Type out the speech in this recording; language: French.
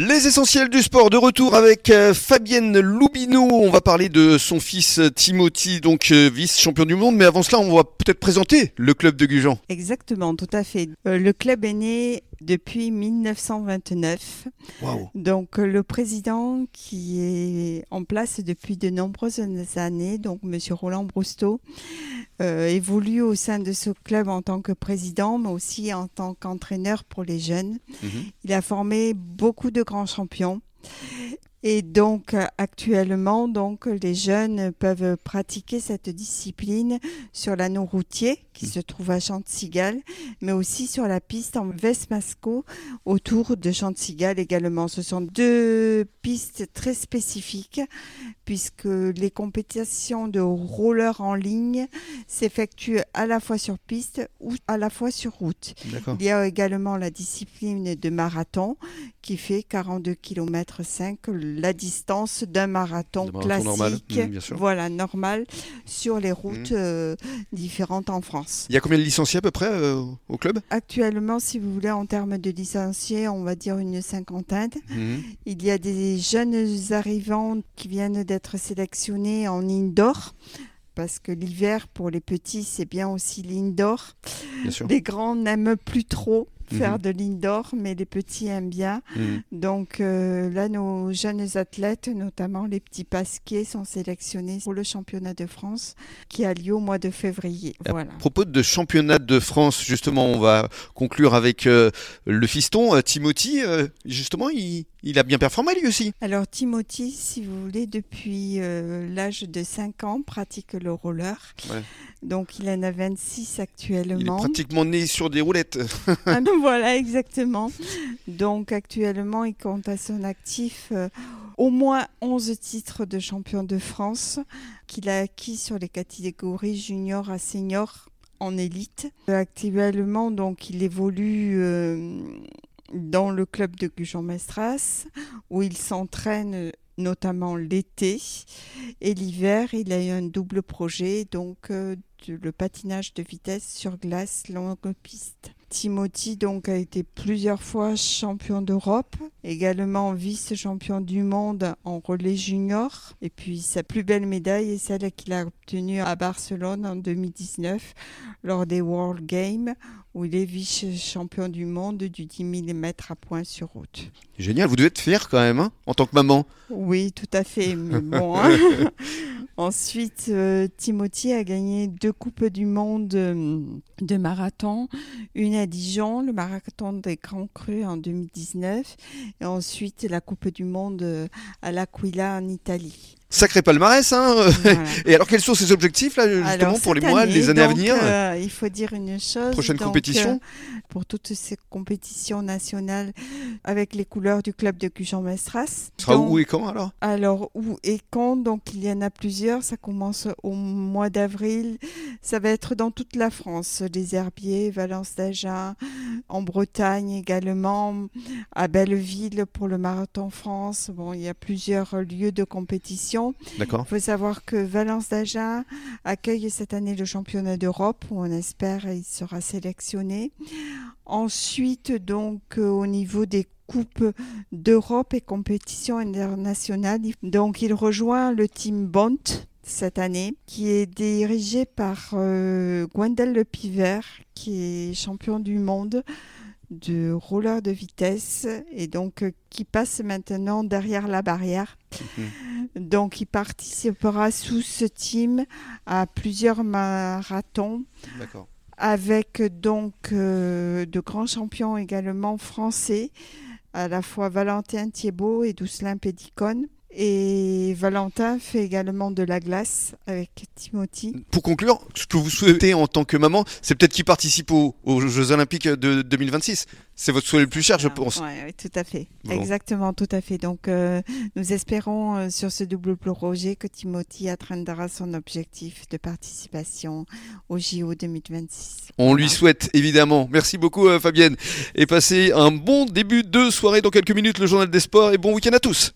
Les essentiels du sport de retour avec euh, Fabienne Loubineau. On va parler de son fils euh, Timothy, donc euh, vice-champion du monde. Mais avant cela, on va peut-être présenter le club de Gujan. Exactement, tout à fait. le club est né depuis 1929. Donc le président qui est en place depuis de nombreuses années, donc Monsieur Roland Brousteau, évolue au sein de ce club en tant que président, mais aussi en tant qu'entraîneur pour les jeunes. Mhm. Il a formé beaucoup de grands champions. Et donc actuellement, donc les jeunes peuvent pratiquer cette discipline sur l'anneau routier qui se trouve à Chantigal, mais aussi sur la piste en Vesmasco autour de Chantigal également. Ce sont deux pistes très spécifiques puisque les compétitions de roller en ligne s'effectuent à la fois sur piste ou à la fois sur route. Il y a également la discipline de marathon qui fait 42 km 5, la distance d'un marathon, classique, mmh, voilà normal sur les routes mmh. euh, différentes en France. Il y a combien de licenciés à peu près euh, au club? Actuellement, si vous voulez, en termes de licenciés, on va dire une cinquantaine. Mhm. Il y a des jeunes arrivants qui viennent d'être sélectionnés en indoor parce que l'hiver pour les petits c'est bien aussi l'indoor. Les grands n'aiment plus trop faire mhm. de l'indoor, mais les petits aiment bien. Mhm. Donc euh, là, nos jeunes athlètes, notamment les petits pasquiers, sont sélectionnés pour le championnat de France qui a lieu au mois de février. À propos de championnat de France, justement, on va conclure avec euh, le fiston euh, Timothy. justement, il, il, a bien performé lui aussi. Alors Timothy, si vous voulez, depuis l'âge de 5 ans, pratique le roller. Donc il en a 26 actuellement. Il est pratiquement né sur des roulettes. Ah, voilà, exactement. Donc actuellement, il compte à son actif euh, au moins 11 titres de champion de France qu'il a acquis sur les catégories junior à senior en élite. Actuellement, donc, il évolue euh, dans le club de Gujan-Mestras où il s'entraîne notamment l'été et l'hiver, il a eu un double projet, donc euh, le patinage de vitesse sur glace longue piste. Timothy donc a été plusieurs fois champion d'Europe, également vice-champion du monde en relais junior. Et puis sa plus belle médaille est celle qu'il a obtenue à Barcelone en 2019 lors des World Games où il est vice-champion du monde du 10 mm à points sur route. Génial, vous devez être fier quand même hein, en tant que maman. Oui, tout à fait. Mais bon, hein. Ensuite, euh, Timothy a gagné deux Coupes du Monde euh, de marathon, une à Dijon, le marathon des Grands Crus en 2019, et ensuite la Coupe du Monde euh, à l'Aquila en Italie. Sacré palmarès, hein Et alors, quels sont ses objectifs, là, justement, pour les mois, les années à venir? euh, Il faut dire une chose. Prochaine compétition euh, Pour toutes ces compétitions nationales avec les couleurs du club de Cujan-Mestras. Ce sera où et quand, alors? Alors, où et quand Donc, il y en a plusieurs. Ça commence au mois d'avril. Ça va être dans toute la France. Les Herbiers, Valence d'Agen, en Bretagne également, à Belleville pour le Marathon France. Bon, il y a plusieurs lieux de compétition il faut savoir que Valence d'Agen accueille cette année le championnat d'Europe où on espère il sera sélectionné. Ensuite, donc, euh, au niveau des coupes d'Europe et compétitions internationales, donc il rejoint le team Bont cette année, qui est dirigé par euh, Gwendel Le Piver, qui est champion du monde de roller de vitesse et donc euh, qui passe maintenant derrière la barrière. Mhm. Donc il participera sous ce team à plusieurs marathons. Avec donc euh, de grands champions également français, à la fois Valentin Thiebaud et Doucelin Pédicone. Et Valentin fait également de la glace avec Timothy. Pour conclure, ce que vous souhaitez en tant que maman, c'est peut-être qu'il participe aux, Jeux Olympiques de 2026. C'est votre souhait le plus cher, je pense. Oui, tout à fait. Exactement, tout à fait. Donc, euh, nous espérons euh, sur ce double projet que Timothy atteindra son objectif de participation au JO 2026. On lui souhaite, évidemment. Merci beaucoup, euh, Fabienne. Et passez un bon début de soirée dans quelques minutes, le Journal des Sports. Et bon week-end à tous.